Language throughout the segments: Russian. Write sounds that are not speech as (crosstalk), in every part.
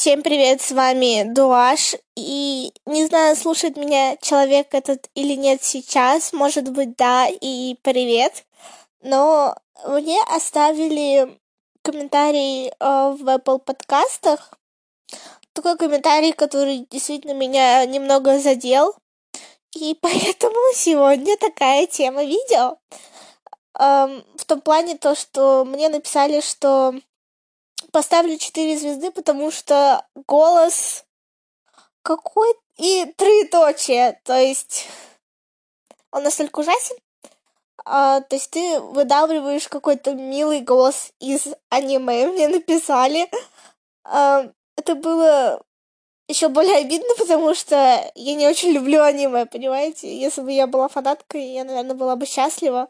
Всем привет, с вами Дуаш. И не знаю, слушает меня человек этот или нет сейчас. Может быть, да, и привет. Но мне оставили комментарий э, в Apple подкастах. Такой комментарий, который действительно меня немного задел. И (laughs) поэтому сегодня такая тема видео. Эм, в том плане то, что мне написали, что поставлю 4 звезды, потому что голос какой и троеточие, то есть он настолько ужасен, а, то есть ты выдавливаешь какой-то милый голос из аниме, (laughs) мне написали. А, это было еще более обидно, потому что я не очень люблю аниме, понимаете? Если бы я была фанаткой, я, наверное, была бы счастлива.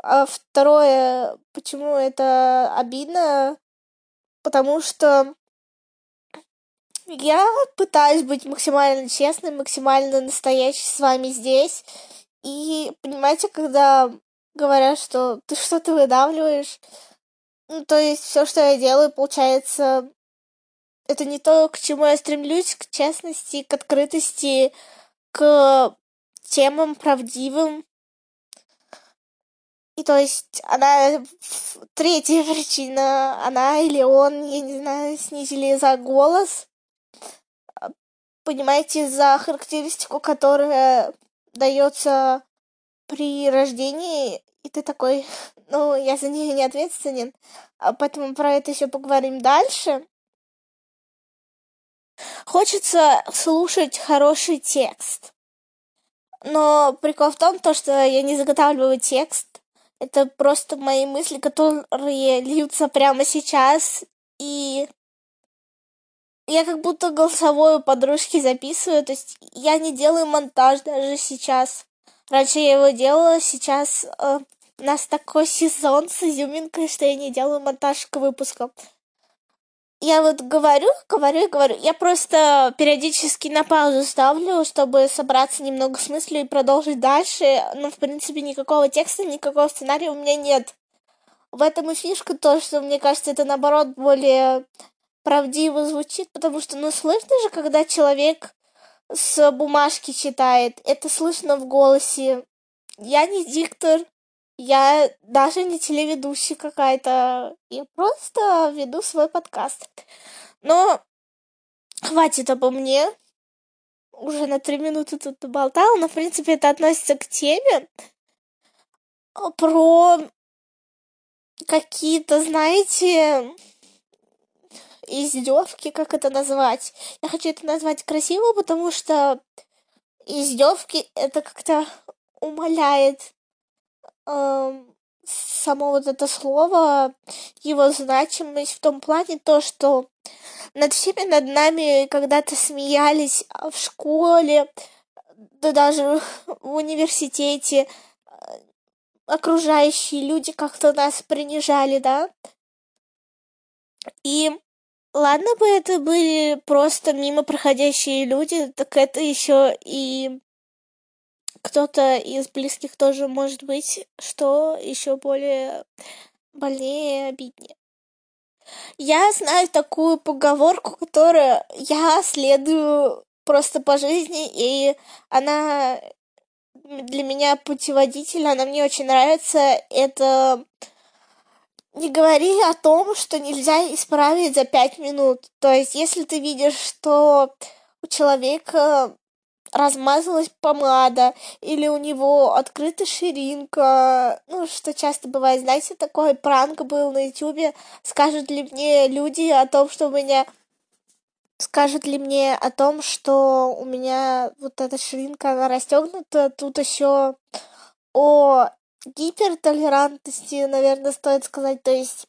А второе, почему это обидно, потому что я пытаюсь быть максимально честной, максимально настоящей с вами здесь. И понимаете, когда говорят, что ты что-то выдавливаешь, ну, то есть все, что я делаю, получается, это не то, к чему я стремлюсь, к честности, к открытости, к темам правдивым, и то есть она третья причина, она или он, я не знаю, снизили за голос. Понимаете, за характеристику, которая дается при рождении, и ты такой, (laughs) ну, я за нее не ответственен. А поэтому про это еще поговорим дальше. Хочется слушать хороший текст. Но прикол в том, то, что я не заготавливаю текст, это просто мои мысли, которые льются прямо сейчас, и я как будто голосовую подружки записываю, то есть я не делаю монтаж даже сейчас. Раньше я его делала, сейчас э, у нас такой сезон с изюминкой, что я не делаю монтаж к выпускам я вот говорю, говорю и говорю. Я просто периодически на паузу ставлю, чтобы собраться немного с мыслью и продолжить дальше. Но, в принципе, никакого текста, никакого сценария у меня нет. В этом и фишка то, что, мне кажется, это, наоборот, более правдиво звучит, потому что, ну, слышно же, когда человек с бумажки читает, это слышно в голосе. Я не диктор, я даже не телеведущий какая-то. Я просто веду свой подкаст. Но хватит обо мне. Уже на три минуты тут болтала, но, в принципе, это относится к теме про какие-то, знаете, издевки, как это назвать. Я хочу это назвать красиво, потому что издевки это как-то умаляет само вот это слово, его значимость в том плане то, что над всеми над нами когда-то смеялись в школе, да даже в университете, окружающие люди как-то нас принижали, да. И ладно бы это были просто мимо проходящие люди, так это еще и кто-то из близких тоже может быть, что еще более больнее и обиднее. Я знаю такую поговорку, которую я следую просто по жизни, и она для меня путеводитель, она мне очень нравится. Это не говори о том, что нельзя исправить за пять минут. То есть, если ты видишь, что у человека размазалась помада, или у него открыта ширинка, ну, что часто бывает, знаете, такой пранк был на ютюбе, скажут ли мне люди о том, что у меня скажут ли мне о том, что у меня вот эта ширинка, она расстегнута, тут еще о гипертолерантности, наверное, стоит сказать, то есть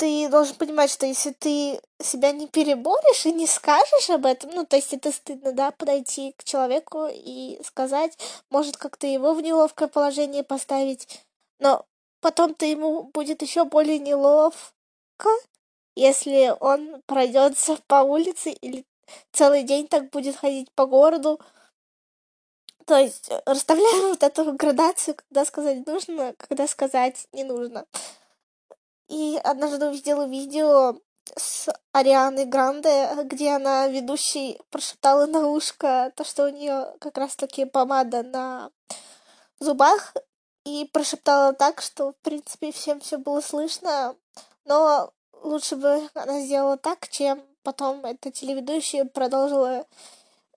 ты должен понимать, что если ты себя не переборешь и не скажешь об этом, ну, то есть это стыдно, да, подойти к человеку и сказать, может как-то его в неловкое положение поставить, но потом-то ему будет еще более неловко, если он пройдется (laughs) по улице или целый день так будет ходить по городу. То есть расставляем (laughs) вот эту градацию, когда сказать нужно, когда сказать не нужно. И однажды увидела видео, с Арианой Гранде, где она ведущей прошептала на ушко то, что у нее как раз-таки помада на зубах, и прошептала так, что, в принципе, всем все было слышно, но лучше бы она сделала так, чем потом эта телеведущая продолжила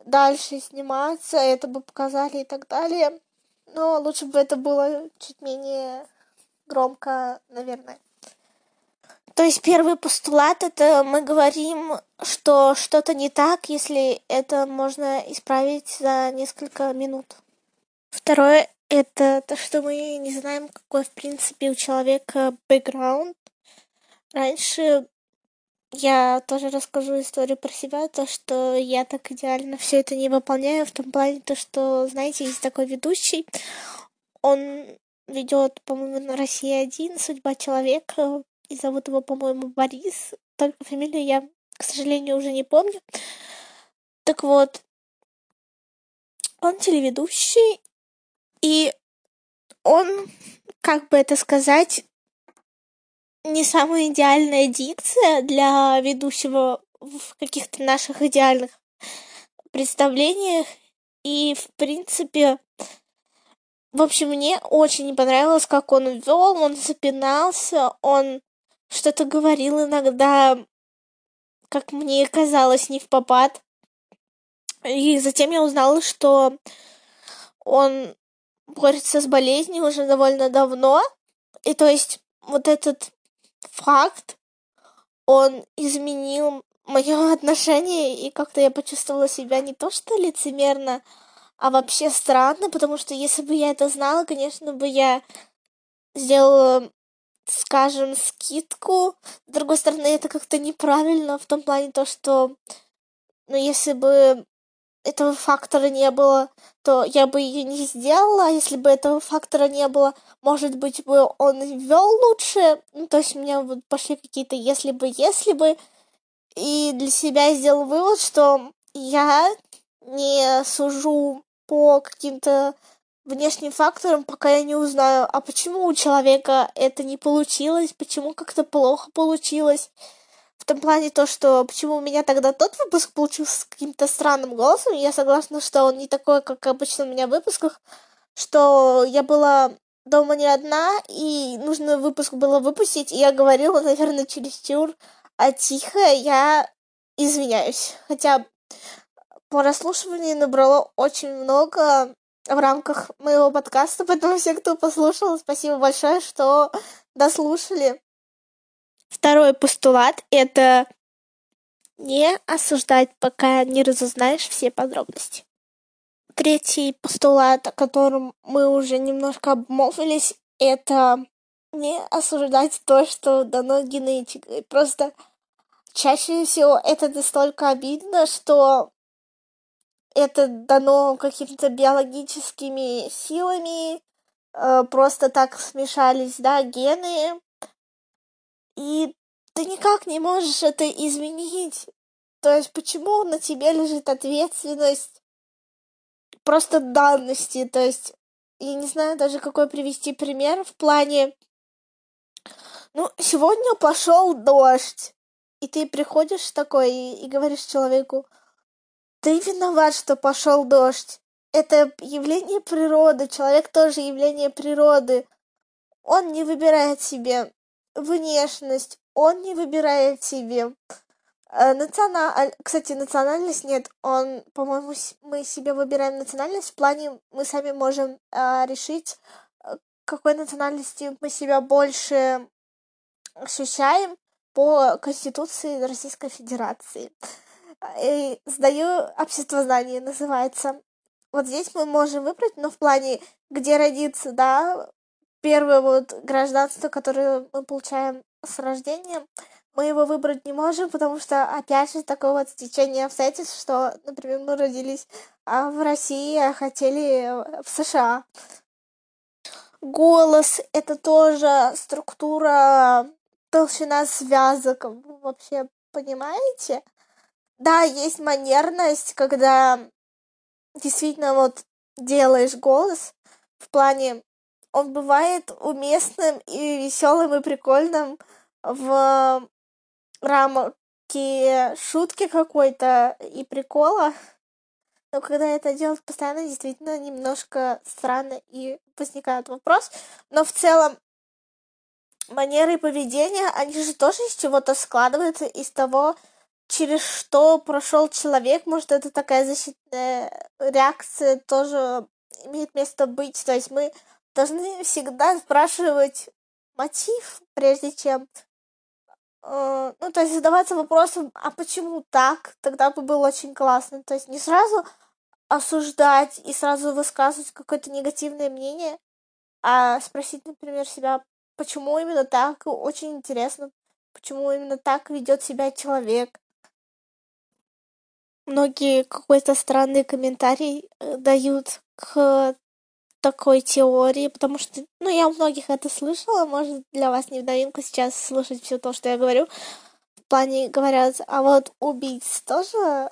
дальше сниматься, это бы показали и так далее. Но лучше бы это было чуть менее громко, наверное. То есть первый постулат это мы говорим, что что-то не так, если это можно исправить за несколько минут. Второе это то, что мы не знаем, какой в принципе у человека бэкграунд. Раньше я тоже расскажу историю про себя, то, что я так идеально все это не выполняю, в том плане, то, что, знаете, есть такой ведущий, он ведет, по-моему, на России один «Судьба человека», и зовут его, по-моему, Борис, только фамилию я, к сожалению, уже не помню. Так вот, он телеведущий, и он, как бы это сказать, не самая идеальная дикция для ведущего в каких-то наших идеальных представлениях. И, в принципе, в общем, мне очень не понравилось, как он вел, он запинался, он что-то говорил иногда, как мне казалось, не в попад. И затем я узнала, что он борется с болезнью уже довольно давно. И то есть вот этот факт, он изменил мое (laughs) отношение, и как-то я почувствовала себя не то что лицемерно, а вообще странно, потому что если бы я это знала, конечно бы я сделала, скажем, скидку. С другой стороны, это как-то неправильно в том плане то, что, ну, если бы этого фактора не было, то я бы ее не сделала, если бы этого фактора не было, может быть, бы он вел лучше. Ну, то есть у меня вот пошли какие-то если бы, если бы. И для себя я сделал вывод, что я не сужу по каким-то внешним факторам, пока я не узнаю, а почему у человека это не получилось, почему как-то плохо получилось в том плане то, что почему у меня тогда тот выпуск получился с каким-то странным голосом, я согласна, что он не такой, как обычно у меня в выпусках, что я была дома не одна, и нужно выпуск было выпустить, и я говорила, наверное, чересчур а тихо, я извиняюсь. Хотя прослушивание набрало очень много в рамках моего подкаста, поэтому все, кто послушал, спасибо большое, что дослушали. Второй постулат — это не осуждать, пока не разузнаешь все подробности. Третий постулат, о котором мы уже немножко обмолвились, это не осуждать то, что дано генетикой. Просто чаще всего это настолько обидно, что это дано какими-то биологическими силами, э, просто так смешались, да, гены, и ты никак не можешь это изменить. То есть почему на тебе лежит ответственность просто данности? То есть я не знаю даже какой привести пример в плане ну, сегодня пошел дождь, и ты приходишь такой и, и говоришь человеку, ты виноват, что пошел дождь. Это явление природы, человек тоже явление природы. Он не выбирает себе внешность, он не выбирает себе. Э, Националь... Кстати, национальность нет. Он, по-моему, мы себе выбираем национальность. В плане мы сами можем э, решить, э, какой национальности мы себя больше ощущаем по Конституции Российской Федерации. И сдаю общество знания, называется. Вот здесь мы можем выбрать, но в плане, где родиться, да, первое вот гражданство, которое мы получаем с рождения, мы его выбрать не можем, потому что, опять же, такое вот стечение обстоятельств, что, например, мы родились а в России, а хотели в США. Голос — это тоже структура, толщина связок, вообще, понимаете? Да, есть манерность, когда действительно вот делаешь голос в плане он бывает уместным и веселым и прикольным в рамки шутки какой-то и прикола. Но когда это делать постоянно, действительно немножко странно и возникает вопрос. Но в целом манеры поведения, они же тоже из чего-то складываются, из того, через что прошел человек. Может, это такая защитная реакция тоже имеет место быть. То есть мы должны всегда спрашивать мотив, прежде чем э, ну, то есть задаваться вопросом, а почему так? Тогда бы было очень классно. То есть не сразу осуждать и сразу высказывать какое-то негативное мнение, а спросить, например, себя, почему именно так, очень интересно, почему именно так ведет себя человек. Многие какой-то странный комментарий э, дают к такой теории, потому что, ну, я у многих это слышала, может, для вас не в новинку сейчас слушать все то, что я говорю. В плане говорят, а вот убийц тоже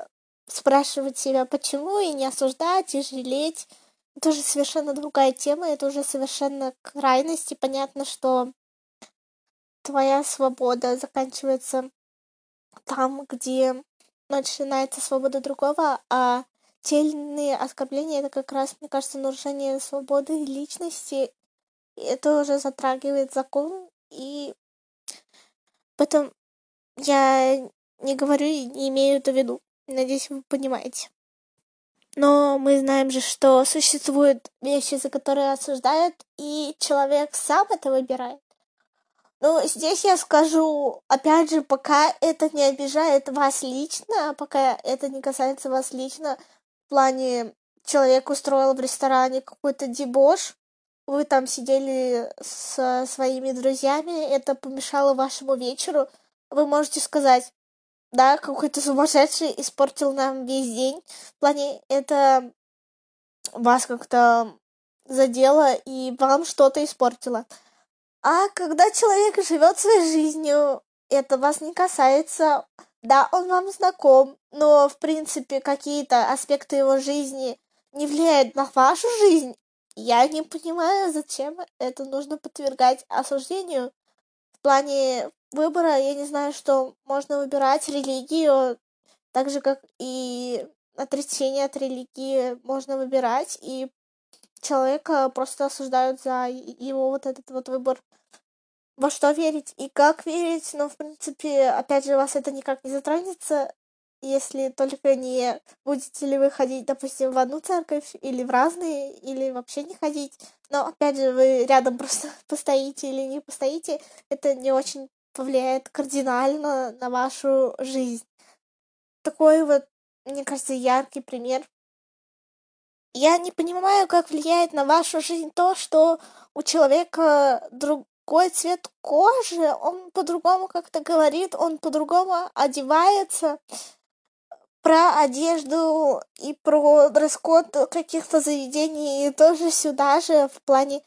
спрашивать себя, почему, и не осуждать, и жалеть. Это уже совершенно другая тема, это уже совершенно крайность, и понятно, что твоя свобода заканчивается там, где начинается свобода другого, а тельные оскорбления это как раз, мне кажется, нарушение свободы личности. И это уже затрагивает закон, и потом я не говорю и не имею это в виду. Надеюсь, вы понимаете. Но мы знаем же, что существуют вещи, за которые осуждают, и человек сам это выбирает. Ну, здесь я скажу, опять же, пока это не обижает вас лично, пока это не касается вас лично, плане человек устроил в ресторане какой-то дебош, вы там сидели со своими друзьями, это помешало вашему вечеру, вы можете сказать, да, какой-то сумасшедший испортил нам весь день. В плане, это вас как-то задело и вам что-то испортило. А когда человек живет своей жизнью, это вас не касается, да, он вам знаком, но, в принципе, какие-то аспекты его жизни не влияют на вашу жизнь. Я не понимаю, зачем это нужно подвергать осуждению. В плане выбора, я не знаю, что можно выбирать религию, так же, как и отречение от религии можно выбирать, и человека просто осуждают за его вот этот вот выбор во что верить и как верить, но, в принципе, опять же, вас это никак не затронется, если только не будете ли вы ходить, допустим, в одну церковь или в разные, или вообще не ходить. Но, опять же, вы рядом (laughs) просто постоите или не постоите, это не очень повлияет кардинально на вашу жизнь. Такой вот, мне кажется, яркий пример. Я не понимаю, как влияет на вашу жизнь то, что у человека друг, другой цвет кожи, он по-другому как-то говорит, он по-другому одевается. Про одежду и про дресс-код каких-то заведений тоже сюда же в плане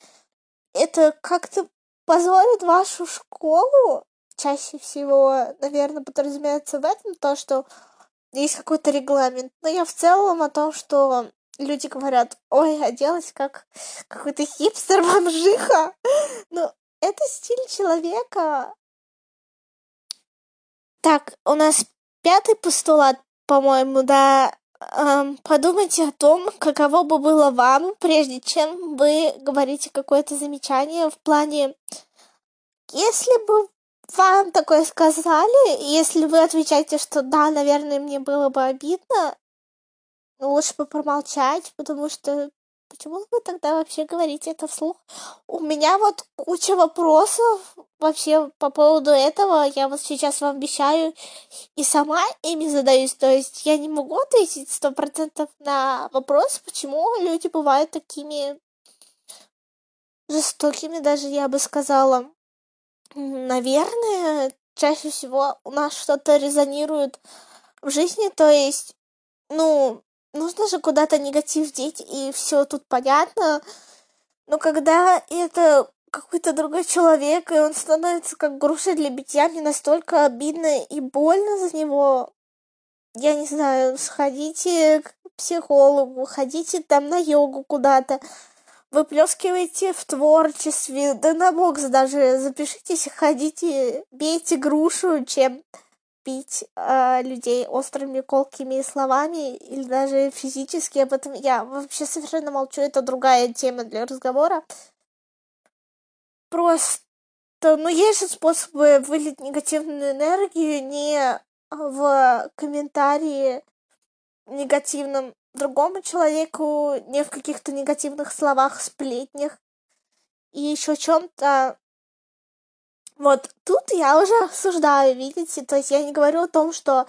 это как-то позволит вашу школу чаще всего, наверное, подразумевается в этом то, что есть какой-то регламент. Но я в целом о том, что люди говорят, ой, оделась как какой-то хипстер-бомжиха. (laughs) Ну, это стиль человека. Так, у нас пятый постулат, по-моему, да. Эм, подумайте о том, каково бы было вам, прежде чем вы говорите какое-то замечание в плане, если бы вам такое сказали, если вы отвечаете, что да, наверное, мне было бы обидно, лучше бы промолчать, потому что Почему вы тогда вообще говорите это вслух? У меня вот куча вопросов вообще по поводу этого. Я вот сейчас вам обещаю и сама ими задаюсь. То есть я не могу ответить сто процентов на вопрос, почему люди бывают такими жестокими, даже я бы сказала. Наверное, чаще всего у нас что-то резонирует в жизни, то есть, ну, нужно же куда-то негатив деть, и все тут понятно. Но когда это какой-то другой человек, и он становится как груша для битья, мне настолько обидно и больно за него. Я не знаю, сходите к психологу, ходите там на йогу куда-то, выплескивайте в творчестве, да на бокс даже запишитесь, ходите, бейте грушу, чем бить э, людей острыми колкими словами или даже физически. Об этом я вообще совершенно молчу. Это другая тема для разговора. Просто, ну, есть же способы вылить негативную энергию не в комментарии негативном другому человеку, не в каких-то негативных словах, сплетнях и еще чем-то. Вот тут я уже осуждаю, видите, то есть я не говорю о том, что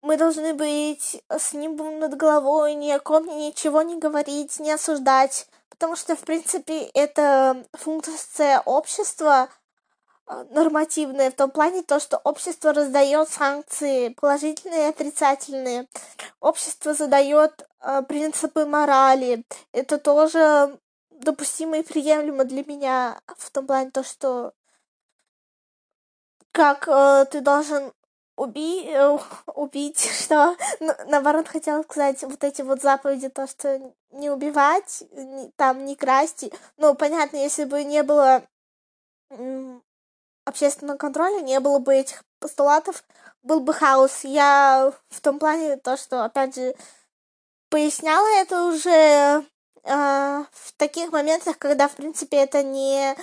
мы должны быть с небом над головой, ни о ком ничего не говорить, не осуждать, потому что, в принципе, это функция общества а, нормативная в том плане, то, что общество раздает санкции положительные и отрицательные. Общество задает э, принципы морали. Это тоже допустимо и приемлемо для меня в том плане, то, что как э, ты должен уби э, (laughs) убить, (laughs) что наоборот хотела сказать вот эти вот заповеди, то, что не убивать, не, там не красть. Ну, понятно, если бы не было общественного контроля, не было бы этих постулатов, был бы хаос. Я в том плане то, что, опять же, поясняла это уже э, в таких моментах, когда, в принципе, это не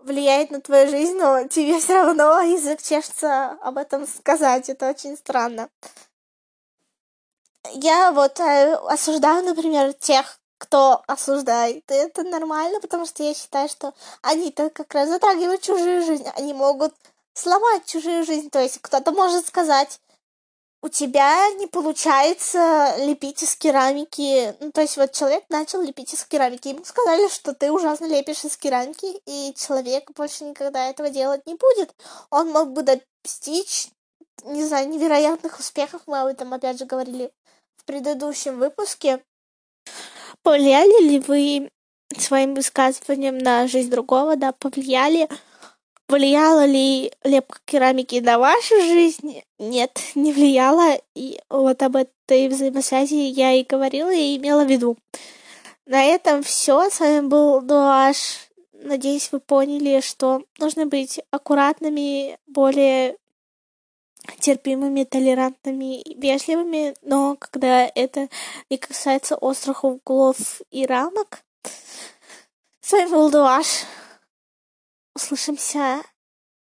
влияет на твою жизнь, но тебе все равно язык чешется об этом сказать. Это очень странно. Я вот э, осуждаю, например, тех, кто осуждает. Это нормально, потому что я считаю, что они-то как раз затрагивают чужую жизнь. Они могут сломать чужую жизнь. То есть кто-то может сказать, у тебя не получается лепить из керамики. Ну, то есть вот человек начал лепить из керамики. Ему сказали, что ты ужасно лепишь из керамики, и человек больше никогда этого делать не будет. Он мог бы достичь, не знаю, невероятных успехов. Мы об этом опять же говорили в предыдущем выпуске. Повлияли ли вы своим высказыванием на жизнь другого, да, повлияли? Влияла ли лепка керамики на вашу жизнь? Нет, не влияла. И вот об этой взаимосвязи я и говорила, и имела в виду. На этом все. С вами был Дуаш. Надеюсь, вы поняли, что нужно быть аккуратными, более терпимыми, толерантными, вежливыми, но когда это не касается острых углов и рамок. С вами был Дуаш. Услышимся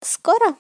скоро.